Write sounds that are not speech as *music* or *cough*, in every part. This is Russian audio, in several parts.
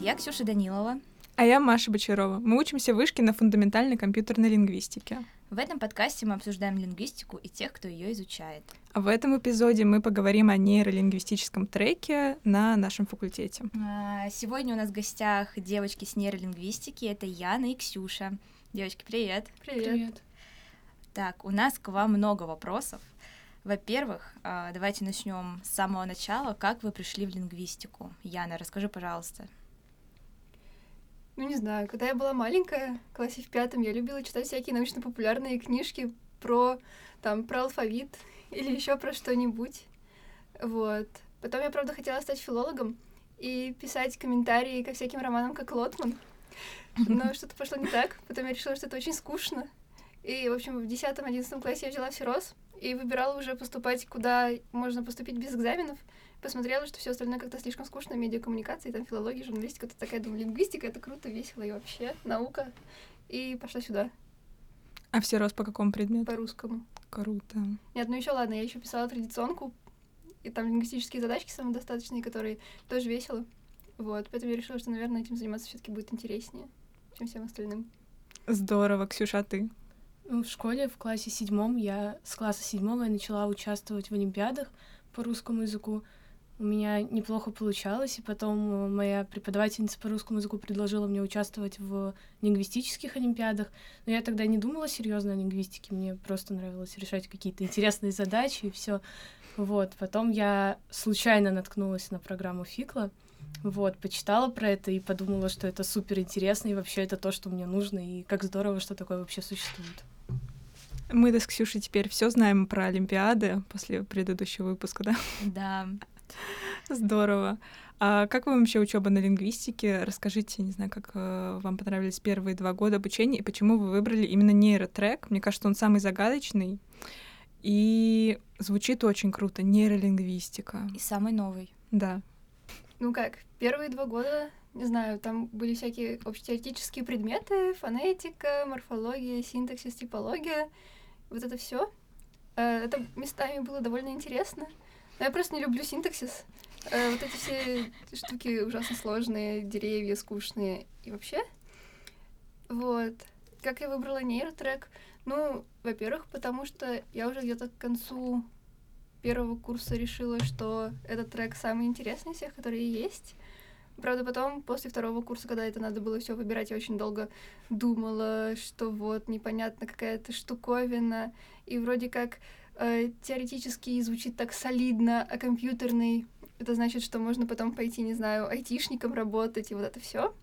я Ксюша Данилова. А я Маша Бочарова. Мы учимся в вышке на фундаментальной компьютерной лингвистике. В этом подкасте мы обсуждаем лингвистику и тех, кто ее изучает. А в этом эпизоде мы поговорим о нейролингвистическом треке на нашем факультете. А, Сегодня у нас в гостях девочки с нейролингвистики. Это Яна и Ксюша. Девочки, привет. Привет. Так, у нас к вам много вопросов. Во-первых, а, давайте начнем с самого начала. Как вы пришли в лингвистику? Яна, расскажи, пожалуйста. Ну, не знаю, когда я была маленькая, в классе в пятом, я любила читать всякие научно-популярные книжки про, там, про алфавит *laughs* или еще про что-нибудь. Вот. Потом я, правда, хотела стать филологом и писать комментарии ко всяким романам, как Лотман. Но *laughs* что-то пошло не так. Потом я решила, что это очень скучно. И, в общем, в 10-11 классе я взяла всерос и выбирала уже поступать, куда можно поступить без экзаменов. Посмотрела, что все остальное как-то слишком скучно, медиакоммуникации, там филология, журналистика, это такая, думаю, лингвистика, это круто, весело и вообще наука. И пошла сюда, А все рос по какому предмету? по русскому. Круто. Нет, ну еще ладно, я еще писала традиционку, и там лингвистические задачки самодостаточные, которые тоже весело. Вот, поэтому я решила, что, наверное, этим заниматься все-таки будет интереснее, чем всем остальным. Здорово, Ксюша, а ты? В школе в классе седьмом я с класса седьмого я начала участвовать в олимпиадах по русскому языку. У меня неплохо получалось, и потом э, моя преподавательница по русскому языку предложила мне участвовать в лингвистических олимпиадах. Но я тогда не думала серьезно о лингвистике, мне просто нравилось решать какие-то интересные задачи и все. Вот, потом я случайно наткнулась на программу Фикла, вот, почитала про это и подумала, что это супер интересно, и вообще это то, что мне нужно, и как здорово, что такое вообще существует. Мы с Ксюшей теперь все знаем про Олимпиады после предыдущего выпуска, да? Да. Здорово. А как вам вообще учеба на лингвистике? Расскажите, не знаю, как э, вам понравились первые два года обучения и почему вы выбрали именно нейротрек? Мне кажется, он самый загадочный и звучит очень круто. Нейролингвистика. И самый новый. Да. Ну как, первые два года, не знаю, там были всякие общетеоретические предметы, фонетика, морфология, синтаксис, типология, вот это все. Это местами было довольно интересно. Но я просто не люблю синтаксис. Э, Вот эти все штуки ужасно сложные, деревья скучные и вообще. Вот. Как я выбрала нейротрек? Ну, во-первых, потому что я уже где-то к концу первого курса решила, что этот трек самый интересный из всех, которые есть. Правда, потом, после второго курса, когда это надо было все выбирать, я очень долго думала, что вот непонятно какая-то штуковина, и вроде как э, теоретически звучит так солидно, а компьютерный это значит, что можно потом пойти, не знаю, айтишником работать и вот это все.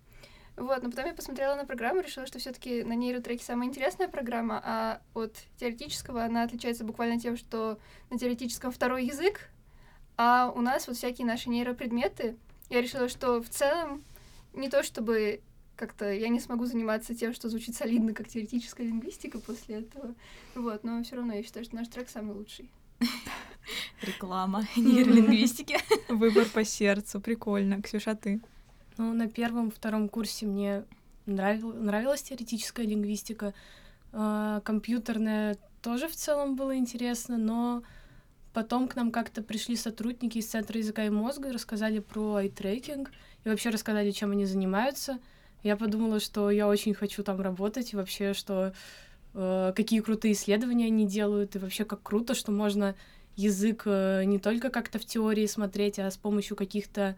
Вот, но потом я посмотрела на программу, решила, что все-таки на нейротреке самая интересная программа, а от теоретического она отличается буквально тем, что на теоретическом второй язык, а у нас вот всякие наши нейропредметы. Я решила, что в целом не то чтобы как-то я не смогу заниматься тем, что звучит солидно, как теоретическая лингвистика после этого. Вот, но все равно я считаю, что наш трек самый лучший. Реклама *laughs* нейролингвистики. *laughs* Выбор по сердцу. Прикольно. Ксюша, ты? Ну, на первом, втором курсе мне нравил, нравилась теоретическая лингвистика. А, компьютерная тоже в целом было интересно, но потом к нам как-то пришли сотрудники из Центра языка и мозга и рассказали про айтрекинг и вообще рассказали, чем они занимаются. Я подумала, что я очень хочу там работать, и вообще, что э, какие крутые исследования они делают, и вообще как круто, что можно язык э, не только как-то в теории смотреть, а с помощью каких-то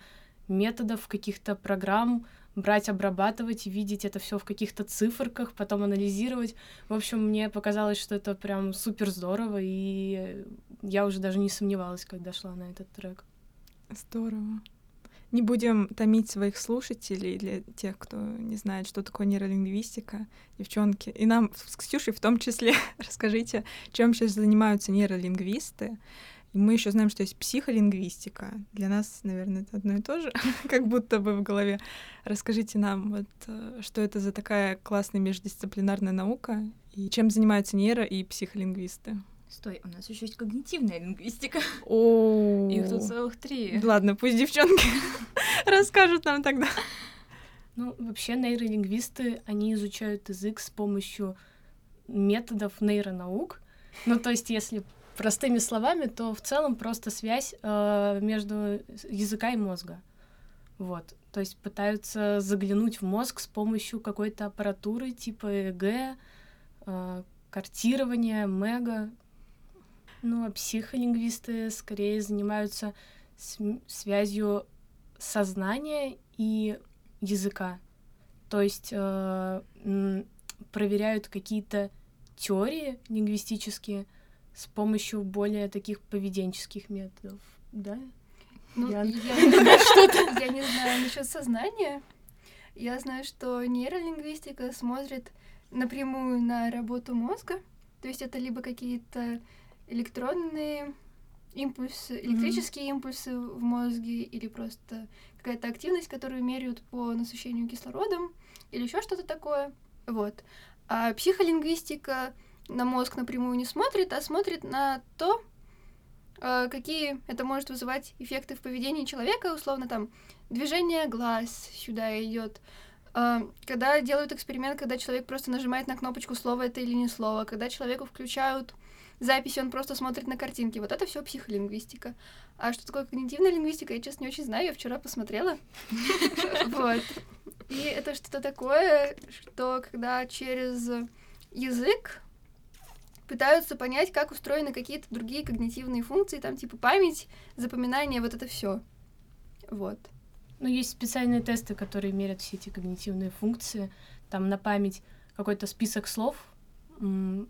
методов, каких-то программ брать, обрабатывать и видеть это все в каких-то циферках, потом анализировать. В общем, мне показалось, что это прям супер здорово, и я уже даже не сомневалась, когда шла на этот трек. Здорово. Не будем томить своих слушателей для тех, кто не знает, что такое нейролингвистика, девчонки. И нам с Ксюшей в том числе *laughs* расскажите, чем сейчас занимаются нейролингвисты. Мы еще знаем, что есть психолингвистика. Для нас, наверное, это одно и то же, *laughs* как будто бы в голове. Расскажите нам, вот, э, что это за такая классная междисциплинарная наука, и чем занимаются нейро- и психолингвисты. Стой, у нас еще есть когнитивная лингвистика. *laughs* О, Их тут целых три. Ладно, пусть девчонки *laughs* расскажут нам тогда. Ну, вообще нейролингвисты, они изучают язык с помощью методов нейронаук. Ну, то есть, если простыми словами, то в целом просто связь э, между языка и мозга. Вот. То есть пытаются заглянуть в мозг с помощью какой-то аппаратуры типа ЭГ, э, картирования, мега. Ну, а психолингвисты скорее занимаются связью сознания и языка. То есть э, проверяют какие-то теории лингвистические с помощью более таких поведенческих методов, да? Ну, я, я, *laughs* не знаю насчет сознания. Я знаю, что нейролингвистика смотрит напрямую на работу мозга. То есть это либо какие-то электронные импульсы, электрические mm-hmm. импульсы в мозге, или просто какая-то активность, которую меряют по насыщению кислородом, или еще что-то такое. Вот. А психолингвистика на мозг напрямую не смотрит, а смотрит на то, а, какие это может вызывать эффекты в поведении человека, условно там движение глаз сюда идет. А, когда делают эксперимент, когда человек просто нажимает на кнопочку слово это или не слово, когда человеку включают запись, он просто смотрит на картинки. Вот это все психолингвистика. А что такое когнитивная лингвистика, я, честно, не очень знаю, я вчера посмотрела. *laughs* Вот. И это что-то такое, что когда через язык пытаются понять, как устроены какие-то другие когнитивные функции, там типа память, запоминание, вот это все. Вот. Ну, есть специальные тесты, которые меряют все эти когнитивные функции. Там на память какой-то список слов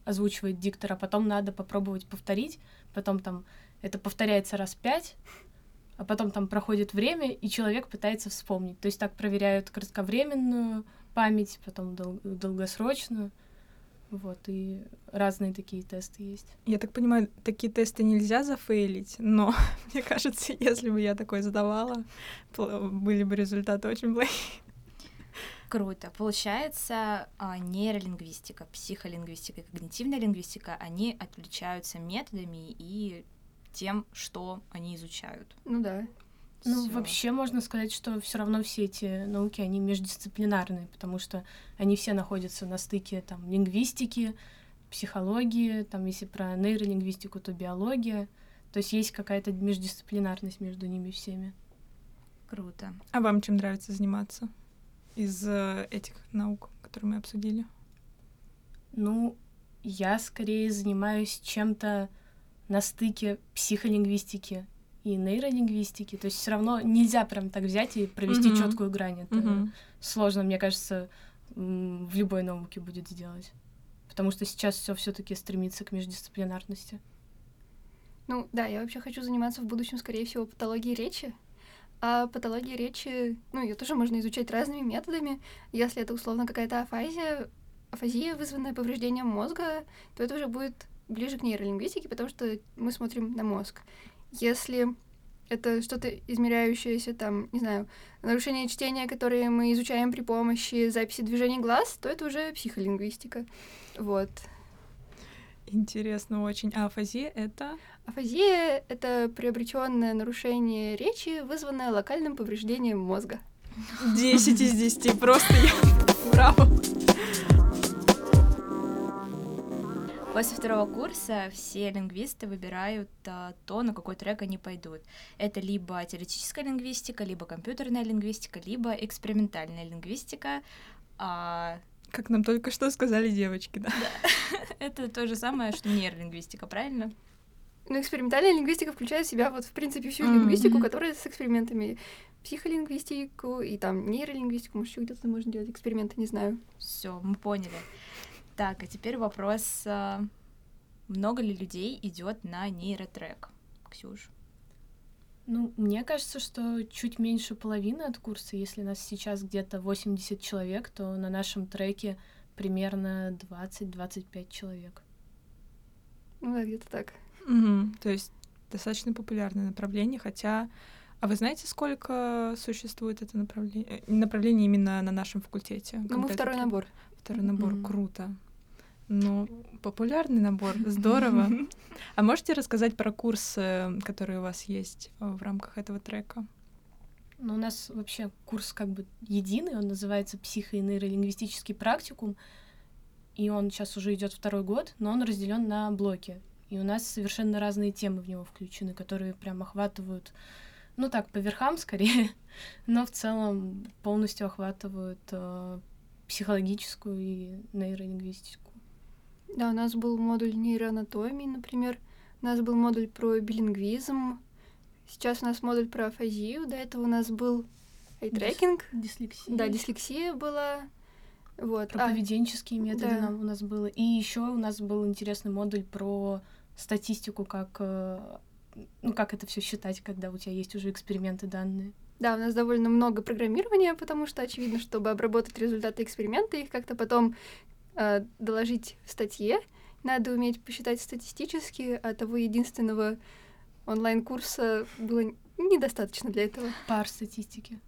озвучивает диктор, а потом надо попробовать повторить. Потом там это повторяется раз пять, а потом там проходит время, и человек пытается вспомнить. То есть так проверяют кратковременную память, потом дол- долгосрочную. Вот, и разные такие тесты есть. Я так понимаю, такие тесты нельзя зафейлить, но *laughs* мне кажется, если бы я такое задавала, были бы результаты очень плохие. Круто. Получается, а, нейролингвистика, психолингвистика и когнитивная лингвистика, они отличаются методами и тем, что они изучают. Ну да. Ну, Всё. вообще можно сказать, что все равно все эти науки, они междисциплинарные, потому что они все находятся на стыке там лингвистики, психологии, там если про нейролингвистику, то биология. То есть есть какая-то междисциплинарность между ними всеми. Круто. А вам чем нравится заниматься из э, этих наук, которые мы обсудили? Ну, я скорее занимаюсь чем-то на стыке психолингвистики и нейролингвистики. То есть все равно нельзя прям так взять и провести mm-hmm. четкую грань. Это mm-hmm. сложно, мне кажется, в любой науке будет сделать. Потому что сейчас все все-таки стремится к междисциплинарности. Ну да, я вообще хочу заниматься в будущем, скорее всего, патологией речи. А патология речи, ну, ее тоже можно изучать разными методами. Если это условно какая-то афазия, афазия, вызванная повреждением мозга, то это уже будет ближе к нейролингвистике, потому что мы смотрим на мозг. Если это что-то измеряющееся, там, не знаю, нарушение чтения, которые мы изучаем при помощи записи движений глаз, то это уже психолингвистика. Вот. Интересно очень. А афазия — это? Афазия — это приобретенное нарушение речи, вызванное локальным повреждением мозга. Десять из десяти, просто я... *laughs* Браво! После второго курса все лингвисты выбирают а, то, на какой трек они пойдут. Это либо теоретическая лингвистика, либо компьютерная лингвистика, либо экспериментальная лингвистика. А... Как нам только что сказали девочки, да? да. *laughs* Это то же самое, что нейролингвистика, правильно? Ну, экспериментальная лингвистика включает в себя вот, в принципе, всю mm-hmm. лингвистику, которая с экспериментами. Психолингвистику и там нейролингвистику, может, еще где-то можно делать эксперименты, не знаю. Все, мы поняли. Так, а теперь вопрос, а, много ли людей идет на нейротрек? Ксюш? Ну, мне кажется, что чуть меньше половины от курса. Если нас сейчас где-то 80 человек, то на нашем треке примерно 20-25 человек. Ну да, где-то так. Угу. То есть достаточно популярное направление, хотя... А вы знаете, сколько существует это направление? Э, направление именно на нашем факультете? Ну, мы второй набор. Второй набор, mm-hmm. круто. Ну, популярный набор, здорово. *laughs* А можете рассказать про курсы, которые у вас есть э, в рамках этого трека? Ну, у нас вообще курс как бы единый, он называется психо- и нейролингвистический практикум, и он сейчас уже идет второй год, но он разделен на блоки. И у нас совершенно разные темы в него включены, которые прям охватывают ну так, по верхам скорее, *laughs* но в целом полностью охватывают э, психологическую и нейролингвистику. Да, у нас был модуль нейроанатомии, например. У нас был модуль про билингвизм. Сейчас у нас модуль про афазию. До этого у нас был айтрекинг. Дислексия. Да, дислексия была. Вот. Про А, поведенческие методы да. нам у нас было. И еще у нас был интересный модуль про статистику, как, э, ну, как это все считать, когда у тебя есть уже эксперименты данные. Да, у нас довольно много программирования, потому что очевидно, чтобы обработать результаты эксперимента, их как-то потом э, доложить в статье, надо уметь посчитать статистически, а того единственного онлайн-курса было недостаточно для этого. Пар статистики.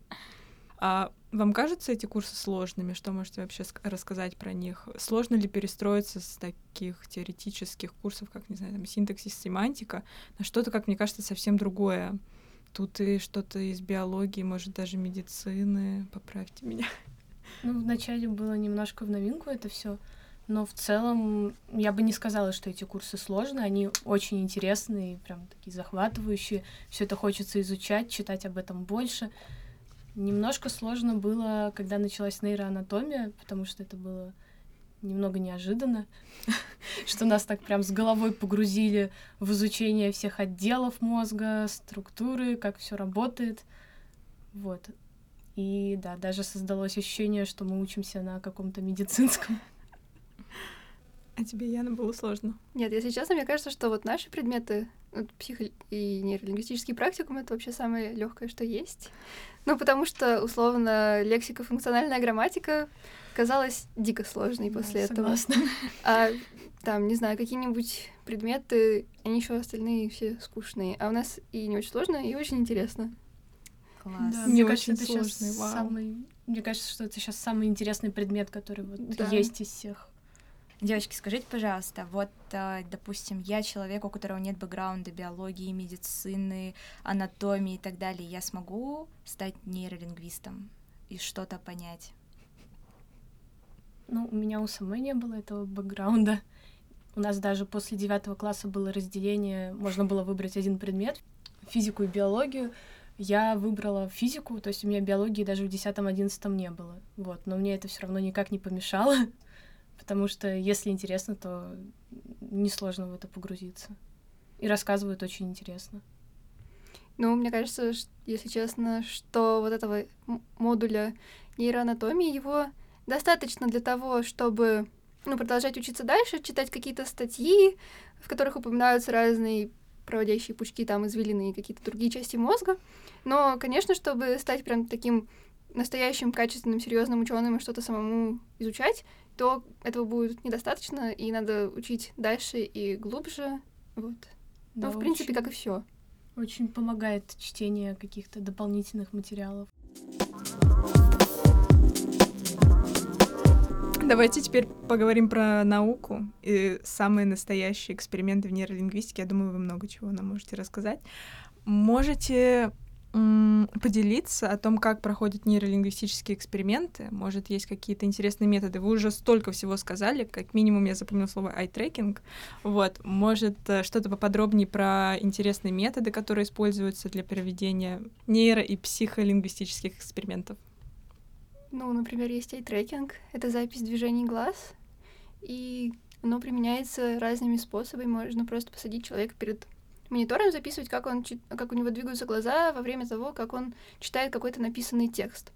А вам кажутся эти курсы сложными? Что можете вообще ск- рассказать про них? Сложно ли перестроиться с таких теоретических курсов, как, не знаю, там, синтаксис, семантика, на что-то, как мне кажется, совсем другое? Тут и что-то из биологии, может, даже медицины. Поправьте меня. Ну, вначале было немножко в новинку это все, но в целом я бы не сказала, что эти курсы сложные, они очень интересные, прям такие захватывающие. Все это хочется изучать, читать об этом больше. Немножко сложно было, когда началась нейроанатомия, потому что это было немного неожиданно, *laughs* что нас так прям с головой погрузили в изучение всех отделов мозга, структуры, как все работает. Вот. И да, даже создалось ощущение, что мы учимся на каком-то медицинском. *laughs* А тебе, Яна, было сложно? Нет, если честно, мне кажется, что вот наши предметы, вот психо- и нейролингвистический практикум, это вообще самое легкое, что есть. Ну, потому что, условно, лексика, функциональная грамматика казалась дико сложной после этого. Согласна. *laughs* А там, не знаю, какие-нибудь предметы, они еще остальные все скучные. А у нас и не очень сложно, и очень интересно. Класс. Да, Не мне кажется, это сейчас сложный, вау. самый... Мне кажется, что это сейчас самый интересный предмет, который вот Да. есть из всех. Девочки, скажите, пожалуйста, вот, э, допустим, я человек, у которого нет бэкграунда биологии, медицины, анатомии и так далее, я смогу стать нейролингвистом и что-то понять? Ну, у меня у самой не было этого бэкграунда. У нас даже после девятого класса было разделение, можно было выбрать один предмет, физику и биологию. Я выбрала физику, то есть у меня биологии даже в десятом-одиннадцатом не было. Вот, но мне это все равно никак не помешало, *laughs* потому что если интересно, то несложно в это погрузиться. И рассказывают очень интересно. Ну, мне кажется, если честно, что вот этого модуля нейроанатомии, его достаточно для того, чтобы ну, продолжать учиться дальше, читать какие-то статьи, в которых упоминаются разные проводящие пучки, там, извилины и какие-то другие части мозга. Но, конечно, чтобы стать прям таким настоящим, качественным, серьезным ученым и что-то самому изучать, то этого будет недостаточно, и надо учить дальше и глубже. Вот. Да, ну, в принципе, очень- как и все. Очень помогает чтение каких-то дополнительных материалов. Давайте теперь поговорим про науку и самые настоящие эксперименты в нейролингвистике. Я думаю, вы много чего нам можете рассказать. Можете поделиться о том, как проходят нейролингвистические эксперименты? Может, есть какие-то интересные методы? Вы уже столько всего сказали, как минимум я запомнила слово eye-tracking. Вот, может, э, что-то поподробнее про интересные методы, которые используются для проведения нейро- и психолингвистических экспериментов? Ну, например, есть ай-трекинг, это запись движений глаз, и оно применяется разными способами. Можно просто посадить человека перед монитором, записывать, как, он, как у него двигаются глаза во время того, как он читает какой-то написанный текст.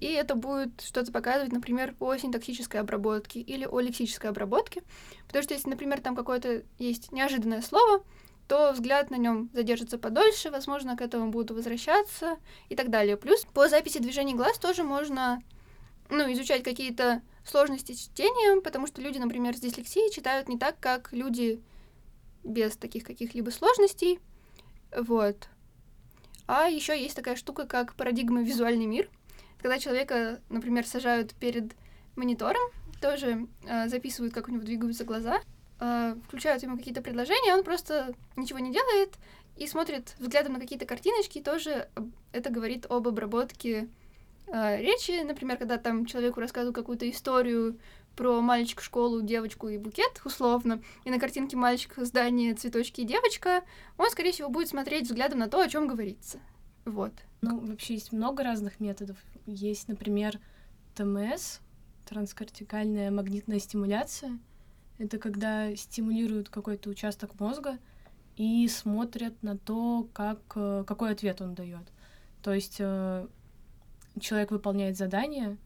И это будет что-то показывать, например, о синтаксической обработке или о лексической обработке. Потому что если, например, там какое-то есть неожиданное слово, то взгляд на нем задержится подольше, возможно, к этому будут возвращаться и так далее. Плюс по записи движений глаз тоже можно ну, изучать какие-то сложности чтения, потому что люди, например, с дислексией читают не так, как люди без таких каких-либо сложностей. Вот. А еще есть такая штука, как парадигма визуальный мир. Когда человека, например, сажают перед монитором, тоже э, записывают, как у него двигаются глаза, э, включают ему какие-то предложения, он просто ничего не делает и смотрит взглядом на какие-то картиночки, и тоже это говорит об обработке э, речи. Например, когда там человеку рассказывают какую-то историю про мальчик, школу, девочку и букет, условно, и на картинке мальчик, здание, цветочки и девочка, он, скорее всего, будет смотреть взглядом на то, о чем говорится. Вот. Ну, вообще есть много разных методов. Есть, например, ТМС, транскортикальная магнитная стимуляция. Это когда стимулируют какой-то участок мозга и смотрят на то, как, э, какой ответ он дает. То есть э, человек выполняет задание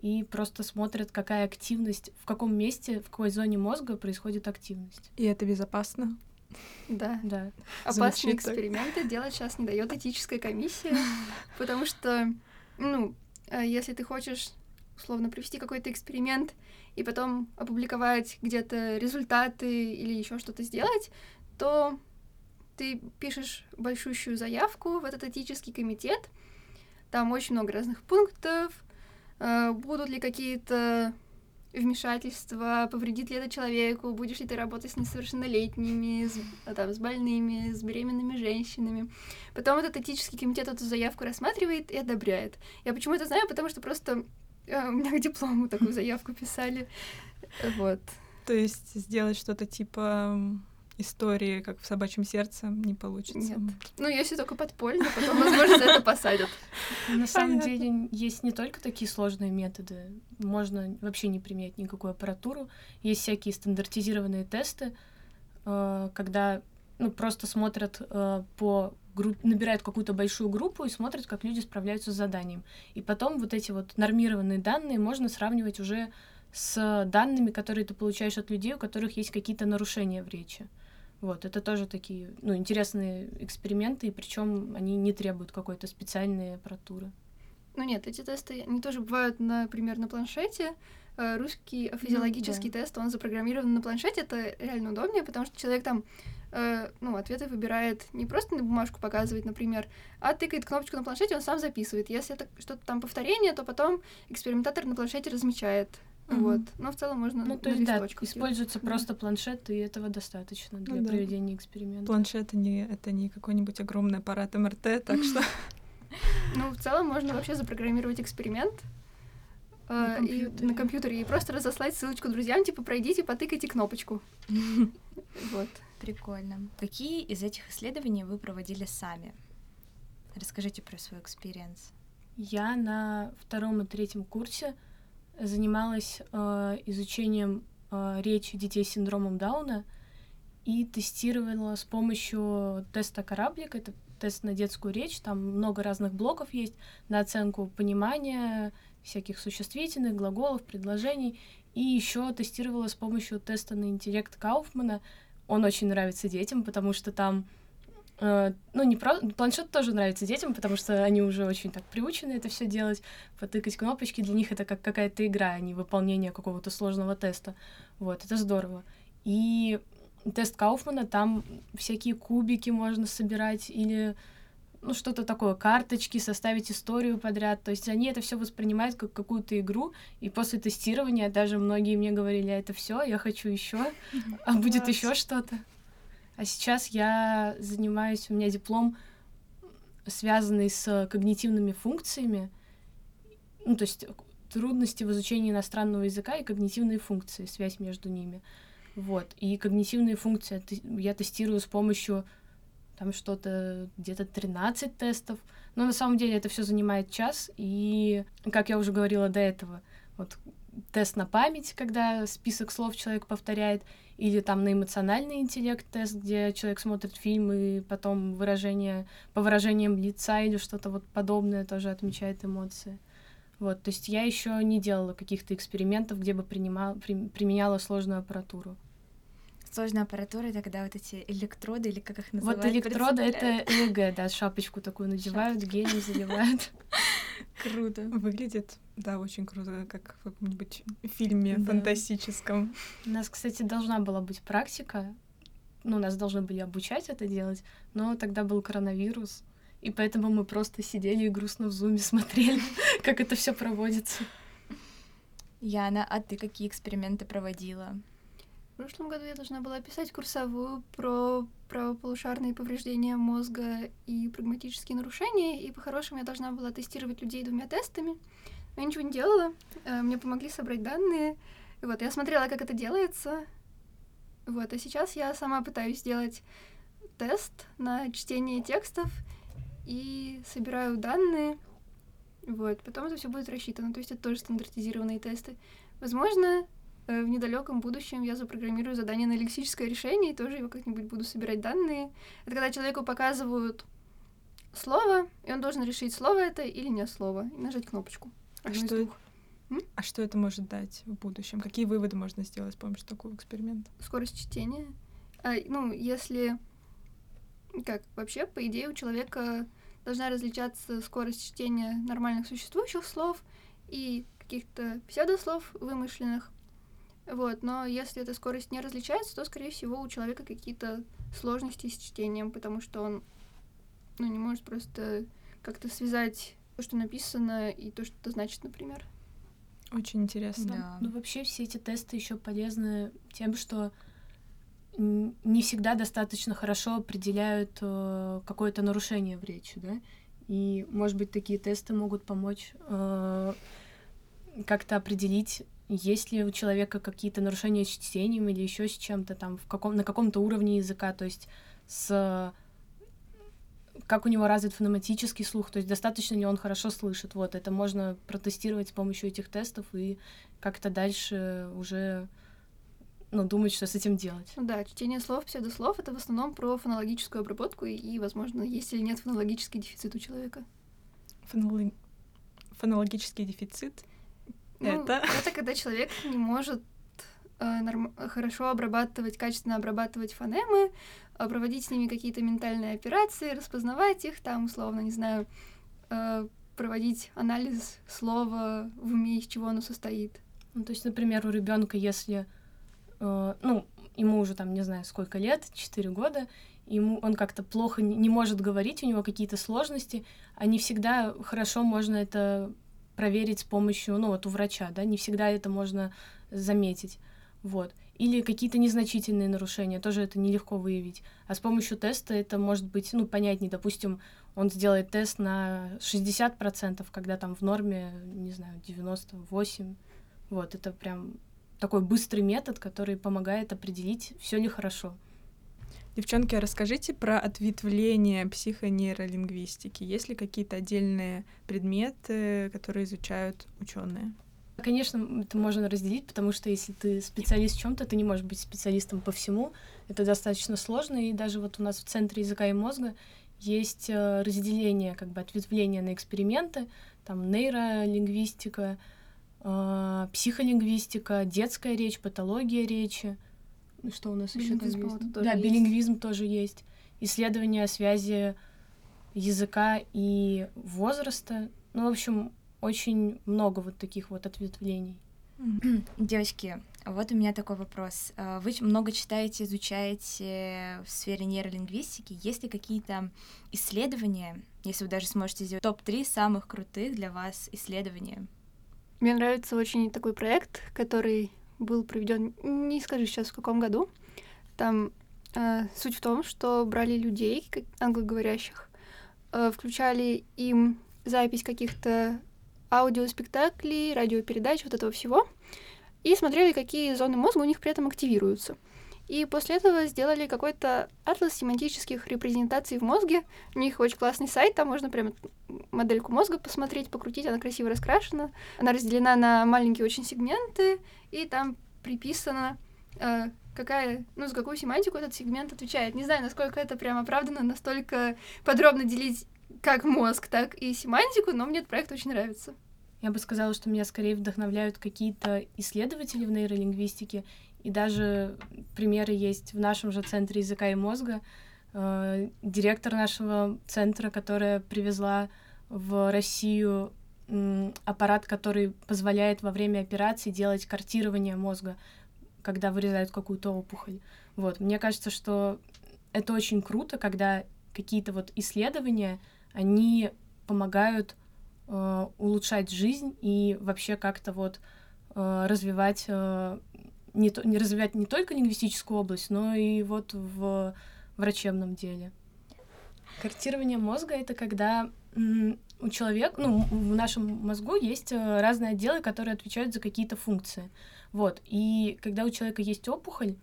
и просто смотрят, какая активность, в каком месте, в какой зоне мозга происходит активность. И это безопасно? Да. Да. Опасные Звучит так. эксперименты делать сейчас не дает этическая комиссия, *laughs* потому что, ну, э, если ты хочешь условно провести какой-то эксперимент и потом опубликовать где-то результаты или еще что-то сделать, то ты пишешь большущую заявку в этот этический комитет. Там очень много разных пунктов. э, Будут ли какие-то вмешательства, повредит ли это человеку, будешь ли ты работать с несовершеннолетними, с, а, там, с больными, с беременными женщинами. Потом этот этический комитет эту заявку рассматривает и одобряет. Я почему это знаю? Потому что просто у меня к диплому такую заявку писали. Вот. То есть сделать что-то типа истории, как в собачьем сердце, не получится. Нет. Ну, если только подпольно, потом, возможно, за это посадят. На самом деле есть не только такие сложные методы, можно вообще не применять никакую аппаратуру. Есть всякие стандартизированные тесты, э, когда ну, просто смотрят э, по групп- набирают какую-то большую группу и смотрят, как люди справляются с заданием. И потом вот эти вот нормированные данные можно сравнивать уже с данными, которые ты получаешь от людей, у которых есть какие-то нарушения в речи. Вот, это тоже такие, ну, интересные эксперименты, и причем они не требуют какой-то специальной аппаратуры. Ну нет, эти тесты, они тоже бывают, например, на планшете. Э, Русский физиологический тест, он запрограммирован на планшете, это реально удобнее, потому что человек там, э, ну, ответы выбирает не просто на бумажку показывает, например, а тыкает кнопочку на планшете, он сам записывает. Если это что-то там повторение, то потом экспериментатор на планшете размечает. Мгм. Вот. Но в целом можно Ну, то есть, да, используется Да. просто планшет, и этого достаточно для Ну да. проведения эксперимента. Планшет не, это не какой-нибудь огромный аппарат МРТ, так что *laughs* Ну, в целом можно вообще запрограммировать эксперимент э, На и компьютере. на компьютере и просто разослать ссылочку друзьям, типа пройдите, потыкайте кнопочку. *laughs* Вот. Прикольно. Какие из этих исследований вы проводили сами? Расскажите про свой experience. Я на втором и третьем курсе занималась э, изучением э, речи детей с синдромом Дауна и тестировала с помощью теста «Кораблик», это тест на детскую речь, там много разных блоков есть на оценку понимания всяких существительных, глаголов, предложений, и еще тестировала с помощью теста на интеллект Кауфмана. Он очень нравится детям, потому что там Э, ну, не про... Планшет тоже нравится детям, потому что они уже очень так приучены это все делать, потыкать кнопочки. Для них это как какая-то игра, а не выполнение какого-то сложного теста. Вот, это здорово. И тест Кауфмана, там всякие кубики можно собирать или ну, что-то такое, карточки, составить историю подряд. То есть они это все воспринимают как какую-то игру, и после тестирования даже многие мне говорили, «А это все, я хочу еще, а будет еще что-то. А сейчас я занимаюсь, у меня диплом, связанный с когнитивными функциями, ну, то есть трудности в изучении иностранного языка и когнитивные функции, связь между ними. Вот. И когнитивные функции я тестирую с помощью там что-то, где-то 13 тестов. Но на самом деле это все занимает час. И, как я уже говорила до этого, вот тест на память, когда список слов человек повторяет, или там на эмоциональный интеллект тест, где человек смотрит фильм и потом выражение, по выражениям лица или что-то вот подобное тоже отмечает эмоции. Вот, то есть я еще не делала каких-то экспериментов, где бы принимала, при- применяла сложную аппаратуру. Сложная аппаратура — это когда вот эти электроды, или как их называют? Вот электроды это. ЭЭГ, да, шапочку такую надевают, гелем заливают. *laughs* Круто. выглядит, да, очень круто, как в каком-нибудь фильме Да. фантастическом. У нас, кстати, должна была быть практика, ну, нас должны были обучать это делать, но тогда был коронавирус, и поэтому мы просто сидели и грустно в зуме смотрели, *laughs* как это все проводится. Яна, а ты какие эксперименты проводила? Прошлом году я должна была писать курсовую про правополушарные повреждения мозга и прагматические нарушения, и по-хорошему я должна была тестировать людей двумя тестами. Но я ничего не делала, э, мне помогли собрать данные. И вот, я смотрела, как это делается. Вот, а сейчас я сама пытаюсь сделать тест на чтение текстов, и собираю данные. Вот, потом это все будет рассчитано, то есть это тоже стандартизированные тесты. Возможно, в недалеком будущем я запрограммирую задание на лексическое решение и тоже его как-нибудь буду собирать данные. Это когда человеку показывают слово, и он должен решить, слово это или не слово, и нажать кнопочку. А что, а что это может дать в будущем? Какие выводы можно сделать с помощью такого эксперимента? Скорость чтения. А, ну, если... Как, вообще, по идее, у человека должна различаться скорость чтения нормальных существующих слов и каких-то псевдослов вымышленных. Вот, но если эта скорость не различается, то, скорее всего, у человека какие-то сложности с чтением, потому что он ну, не может просто как-то связать то, что написано, и то, что это значит, например. Очень интересно. Да. Ну, вообще все эти тесты еще полезны тем, что не всегда достаточно хорошо определяют э, какое-то нарушение в речи, да, и, может быть, такие тесты могут помочь э, как-то определить, есть ли у человека какие-то нарушения с чтением или еще с чем-то там, в каком, на каком-то уровне языка, то есть с как у него развит фонематический слух, то есть достаточно ли он хорошо слышит. Вот, это можно протестировать с помощью этих тестов и как-то дальше уже ну, думать, что с этим делать. Ну да, чтение слов, псевдослов — это в основном про фонологическую обработку и, и, возможно, есть или нет фонологический дефицит у человека. Фонолог- Фонологический дефицит. Ну, Это? это когда человек не может э, норм- хорошо обрабатывать, качественно обрабатывать фонемы, э, проводить с ними какие-то ментальные операции, распознавать их, там, условно, не знаю, э, проводить анализ слова в уме, из чего оно состоит. Ну, то есть, например, у ребенка, если, э, ну, ему уже там, не знаю, сколько лет, 4 года, ему он как-то плохо не, не может говорить, у него какие-то сложности, а не всегда хорошо можно это проверить с помощью, ну, вот у врача, да, не всегда это можно заметить, вот. Или какие-то незначительные нарушения, тоже это нелегко выявить. А с помощью теста это может быть, ну, понятнее, допустим, он сделает тест на 60%, когда там в норме, не знаю, 98%. Вот, это прям такой быстрый метод, который помогает определить, все ли хорошо. Девчонки, а расскажите про ответвление психонейролингвистики. Есть ли какие-то отдельные предметы, которые изучают ученые? Конечно, это можно разделить, потому что если ты специалист в чем-то, ты не можешь быть специалистом по всему. Это достаточно сложно, и даже вот у нас в Центре языка и мозга есть э, разделение, как бы ответвление на эксперименты, там нейролингвистика, э, психолингвистика, детская речь, патология речи. Ну, Что у нас еще там есть? Да, есть. билингвизм тоже есть. Исследование связи языка и возраста. Ну, в общем, очень много вот таких вот ответвлений. Девочки, вот у меня такой вопрос. А, Вы много читаете, изучаете в сфере нейролингвистики. Есть ли какие-то исследования, если вы даже сможете сделать топ-3 самых крутых для вас исследования? Мне нравится очень такой проект, который был проведен, не скажу сейчас в каком году. Там э, суть в том, что брали людей англоговорящих, э, включали им запись каких-то аудиоспектаклей, радиопередач, вот этого всего, и смотрели, какие зоны мозга у них при этом активируются. И после этого сделали какой-то атлас семантических репрезентаций в мозге. У них очень классный сайт, там можно прямо модельку мозга посмотреть, покрутить, она красиво раскрашена. Она разделена на маленькие очень сегменты, и там приписано, э, какая, ну, за какую семантику этот сегмент отвечает. Не знаю, насколько это прям оправдано, настолько подробно делить как мозг, так и семантику, но мне этот проект очень нравится. Я бы сказала, что меня скорее вдохновляют какие-то исследователи в нейролингвистике, и даже примеры есть в нашем же центре языка и мозга. Э, Директор нашего центра, которая привезла в Россию м, аппарат, который позволяет во время операции делать картирование мозга, когда вырезают какую-то опухоль. Вот. Мне кажется, что это очень круто, когда какие-то вот исследования, они помогают э, улучшать жизнь и вообще как-то вот э, развивать э, не, то- не развивать не только лингвистическую область, но и вот в врачебном деле. Картирование мозга это когда у человека, ну, в нашем мозгу есть э, разные отделы, которые отвечают за какие-то функции. Вот. И когда у человека есть опухоль,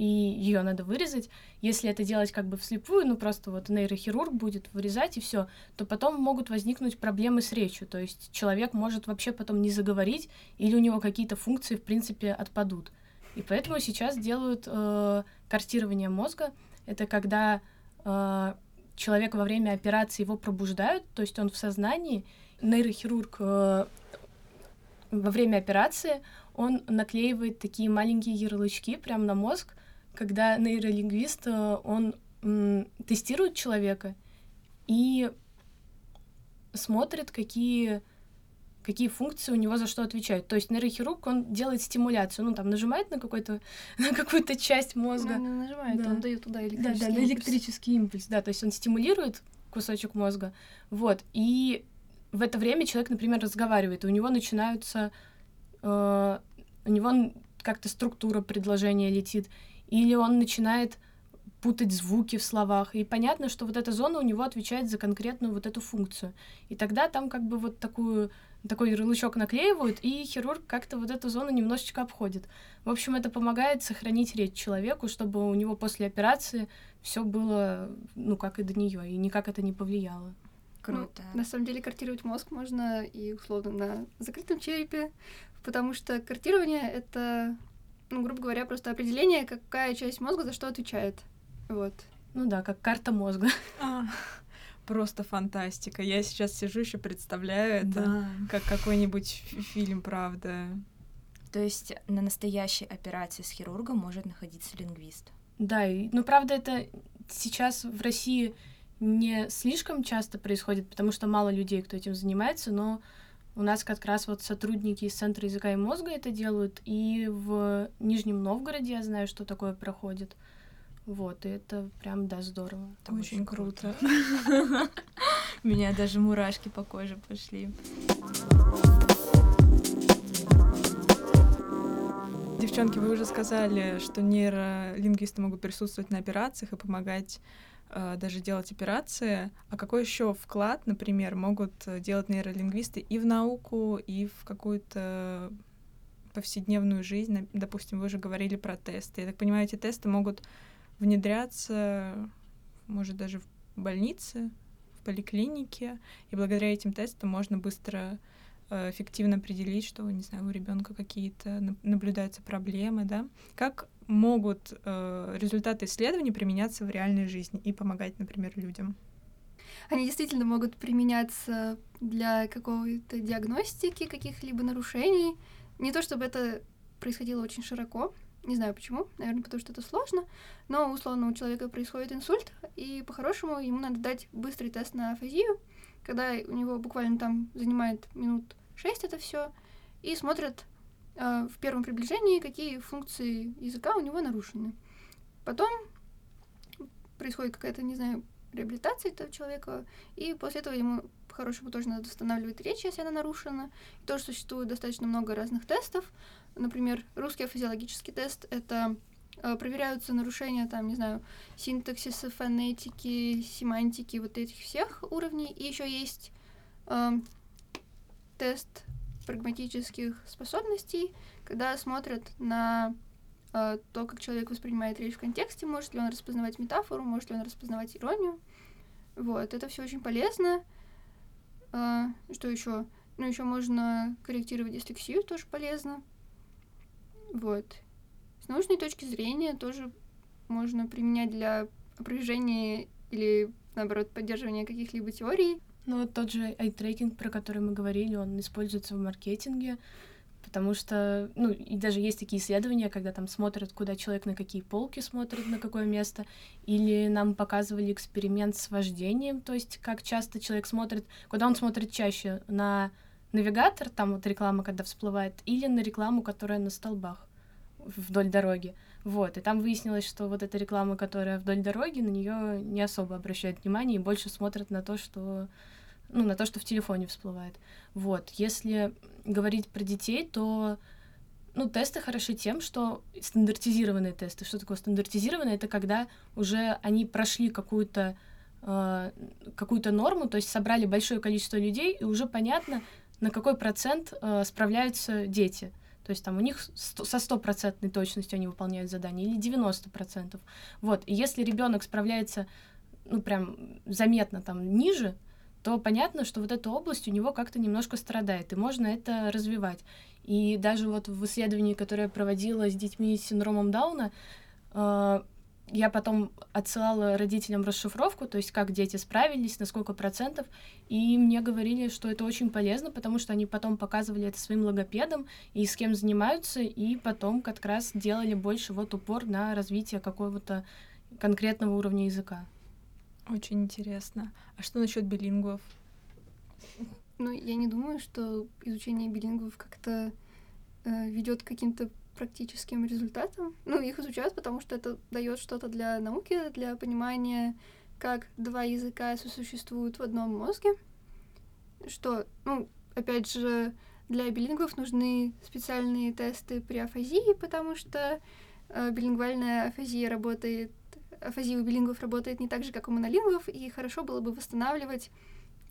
и ее надо вырезать. Если это делать как бы вслепую, ну просто вот нейрохирург будет вырезать и все, то потом могут возникнуть проблемы с речью. То есть человек может вообще потом не заговорить, или у него какие-то функции в принципе отпадут. И поэтому сейчас делают э, картирование мозга. Это когда э, человек во время операции его пробуждают, то есть он в сознании. Нейрохирург э, во время операции он наклеивает такие маленькие ярлычки прямо на мозг, когда нейролингвист, э, он тестирует человека и смотрит, какие какие функции у него за что отвечают. То есть нейрохирург, он делает стимуляцию, ну, там, нажимает на, какой-то, *laughs* на какую-то часть мозга. Ну, нажимает, да. он дает туда электрический Да, да, импульс. электрический импульс, да, то есть он стимулирует кусочек мозга, вот, и в это время человек, например, разговаривает, и у него начинаются, э, у него как-то структура предложения летит, или он начинает путать звуки в словах. И понятно, что вот эта зона у него отвечает за конкретную вот эту функцию. И тогда там как бы вот такую, такой ярлычок наклеивают, и хирург как-то вот эту зону немножечко обходит. В общем, это помогает сохранить речь человеку, чтобы у него после операции все было, ну, как и до нее, и никак это не повлияло. Круто. Ну, на самом деле картировать мозг можно и условно на закрытом черепе, потому что картирование — это ну, грубо говоря, просто определение, какая часть мозга за что отвечает. Вот. Ну да, как карта мозга. А, просто фантастика. Я сейчас сижу еще представляю это Да. как какой-нибудь фи- фильм, правда. То есть на настоящей операции с хирургом может находиться лингвист. Да, и, ну правда это сейчас в России не слишком часто происходит, потому что мало людей, кто этим занимается, но у нас как раз вот сотрудники из Центра языка и мозга это делают, и в Нижнем Новгороде я знаю, что такое проходит. Вот, и это прям, да, здорово. Это Очень круто. У *laughs* меня даже мурашки по коже пошли. Девчонки, вы уже сказали, что нейролингвисты могут присутствовать на операциях и помогать даже делать операции. А какой еще вклад, например, могут э, делать нейролингвисты и в науку, и в какую-то повседневную жизнь? Допустим, вы уже говорили про тесты. Я так понимаю, эти тесты могут внедряться, может, даже в больнице, в поликлинике, и благодаря этим тестам можно быстро э, эффективно определить, что, не знаю, у ребенка какие-то наблюдаются проблемы, да? Как могут э, результаты исследований применяться в реальной жизни и помогать, например, людям? Они действительно могут применяться для какой-то диагностики каких-либо нарушений. Не то чтобы это происходило очень широко, не знаю почему, наверное, потому что это сложно, но условно у человека происходит инсульт, и по-хорошему ему надо дать быстрый тест на афазию, когда у него буквально там занимает минут шесть это все, и смотрят э, в первом приближении, какие функции языка у него нарушены. Потом происходит какая-то, не знаю, реабилитация этого человека, и после этого ему по-хорошему тоже надо восстанавливать речь, если она нарушена. И тоже существует достаточно много разных тестов. Например, русский физиологический тест — это э, проверяются нарушения, там, не знаю, синтаксиса, фонетики, семантики, вот этих всех уровней. И еще есть э, тест прагматических способностей, когда смотрят на э, то, как человек воспринимает речь в контексте, может ли он распознавать метафору, может ли он распознавать иронию. Вот, это все очень полезно. А, что еще? Ну, еще можно корректировать дислексию, тоже полезно. Вот. С научной точки зрения тоже можно применять для опровержения или, наоборот, поддерживания каких-либо теорий. Ну вот тот же айтрекинг, про который мы говорили, он используется в маркетинге, потому что, ну, и даже есть такие исследования, когда там смотрят, куда человек на какие полки смотрит, на какое место, или нам показывали эксперимент с вождением, то есть как часто человек смотрит, куда он смотрит чаще, на навигатор, там вот реклама, когда всплывает, или на рекламу, которая на столбах вдоль дороги. Вот, и там выяснилось, что вот эта реклама, которая вдоль дороги, на нее не особо обращают внимание и больше смотрят на то, что ну, на то, что в телефоне всплывает. Вот, если говорить про детей, то ну, тесты хороши тем, что стандартизированные тесты. Что такое стандартизированные? Это когда уже они прошли какую-то э, какую-то норму, то есть собрали большое количество людей, и уже понятно, на какой процент э, справляются дети. То есть там у них со стопроцентной точностью они выполняют задание или 90%. Вот. И если ребенок справляется, ну, прям заметно там ниже, то понятно, что вот эта область у него как-то немножко страдает, и можно это развивать. И даже вот в исследовании, которое я проводила с детьми с синдромом Дауна, э, я потом отсылала родителям расшифровку, то есть как дети справились, на сколько процентов, и мне говорили, что это очень полезно, потому что они потом показывали это своим логопедам и с кем занимаются, и потом как раз делали больше вот упор на развитие какого-то конкретного уровня языка. Очень интересно. А что насчет билингвов? Ну, я не думаю, что изучение билингвов как-то э, ведет к каким-то практическим результатам. Ну, их изучают, потому что это дает что-то для науки, для понимания, как два языка сосуществуют в одном мозге. Что, ну, опять же, для билингвов нужны специальные тесты при афазии, потому что э, билингвальная афазия работает, афазия у билингвов работает не так же, как у монолингвов, и хорошо было бы восстанавливать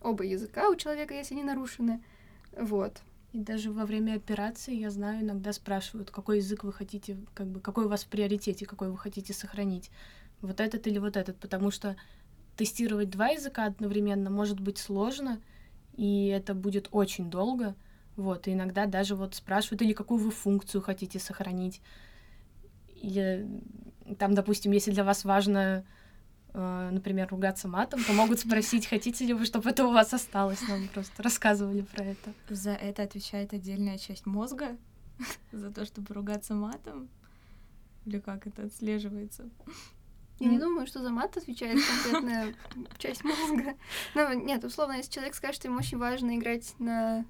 оба языка у человека, если они нарушены. Вот. И даже во время операции, я знаю, иногда спрашивают, какой язык вы хотите, как бы, какой у вас в приоритете, какой вы хотите сохранить. Вот этот или вот этот, потому что тестировать два языка одновременно может быть сложно, и это будет очень долго. Вот, и иногда даже вот спрашивают, или какую вы функцию хотите сохранить. Или там, допустим, если для вас важно Э, например, ругаться матом, то могут спросить, *laughs* хотите ли вы, чтобы это у вас осталось. Нам просто рассказывали про это. За это отвечает отдельная часть мозга, *laughs* за то, чтобы ругаться матом? Или как это отслеживается? Я не думаю, что за мат отвечает конкретная часть мозга. Ну, нет, условно, если человек скажет, что ему очень важно играть на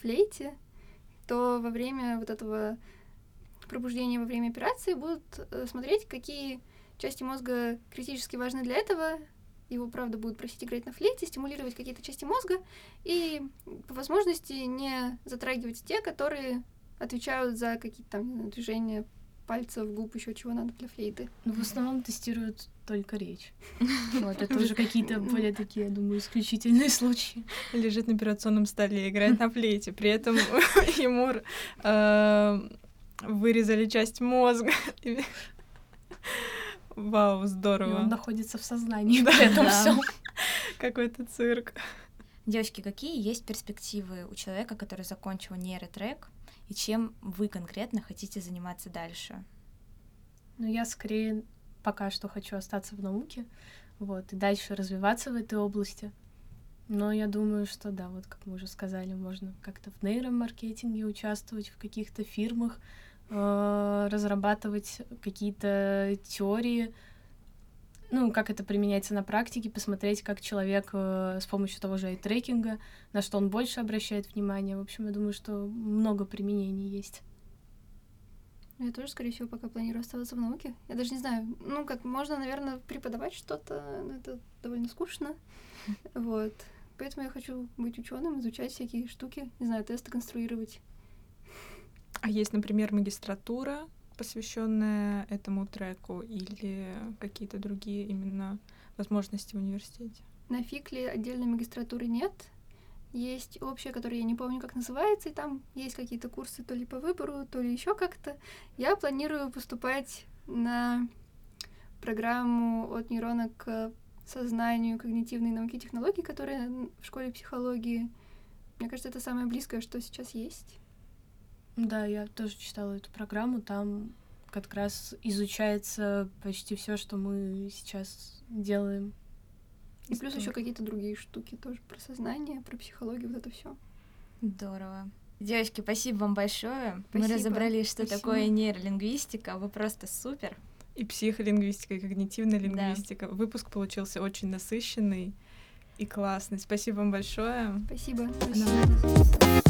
флейте, то во время вот этого пробуждения во время операции будут э, смотреть, какие части мозга критически важны для этого. Его, правда, будут просить играть на флейте, стимулировать какие-то части мозга и, по возможности, не затрагивать те, которые отвечают за какие-то там движения пальцев, губ, еще чего надо для флейты. Ну, в основном тестируют только речь. *laughs* Вот, это уже какие-то более такие, я думаю, исключительные случаи. Лежит на операционном столе, играет *laughs* на флейте, при этом *laughs* ему вырезали часть мозга. Вау, здорово. И он находится в сознании при этом всем. Какой-то цирк. Девочки, какие есть перспективы у человека, который закончил нейротрек, и чем вы конкретно хотите заниматься дальше? Ну, я скорее пока что хочу остаться в науке, вот, и дальше развиваться в этой области. Но я думаю, что да, вот как мы уже сказали, можно как-то в нейромаркетинге участвовать в каких-то фирмах, разрабатывать какие-то теории, ну, как это применяется на практике, посмотреть, как человек э, с помощью того же трекинга, на что он больше обращает внимание. В общем, я думаю, что много применений есть. Я тоже, скорее всего, пока планирую оставаться в науке. Я даже не знаю, ну, как можно, наверное, преподавать что-то, но это довольно скучно. *laughs* Вот. Поэтому я хочу быть ученым, изучать всякие штуки, не знаю, тесты конструировать. А есть, например, магистратура, посвященная этому треку, или какие-то другие именно возможности в университете? На Фикле отдельной магистратуры нет. Есть общая, которая я не помню, как называется, и там есть какие-то курсы то ли по выбору, то ли еще как-то. Я планирую поступать на программу от нейрона к сознанию когнитивной науки и технологий, которая в школе психологии. Мне кажется, это самое близкое, что сейчас есть. Да, я тоже читала эту программу. Там как раз изучается почти все, что мы сейчас делаем. И плюс еще какие-то другие штуки тоже про сознание, про психологию, вот это все. Здорово. Девочки, спасибо вам большое. Спасибо. Мы разобрались, что спасибо. такое нейролингвистика. Вы просто супер. И психолингвистика, и когнитивная лингвистика. Да. Выпуск получился очень насыщенный и классный. Спасибо вам большое. Спасибо. Спасибо.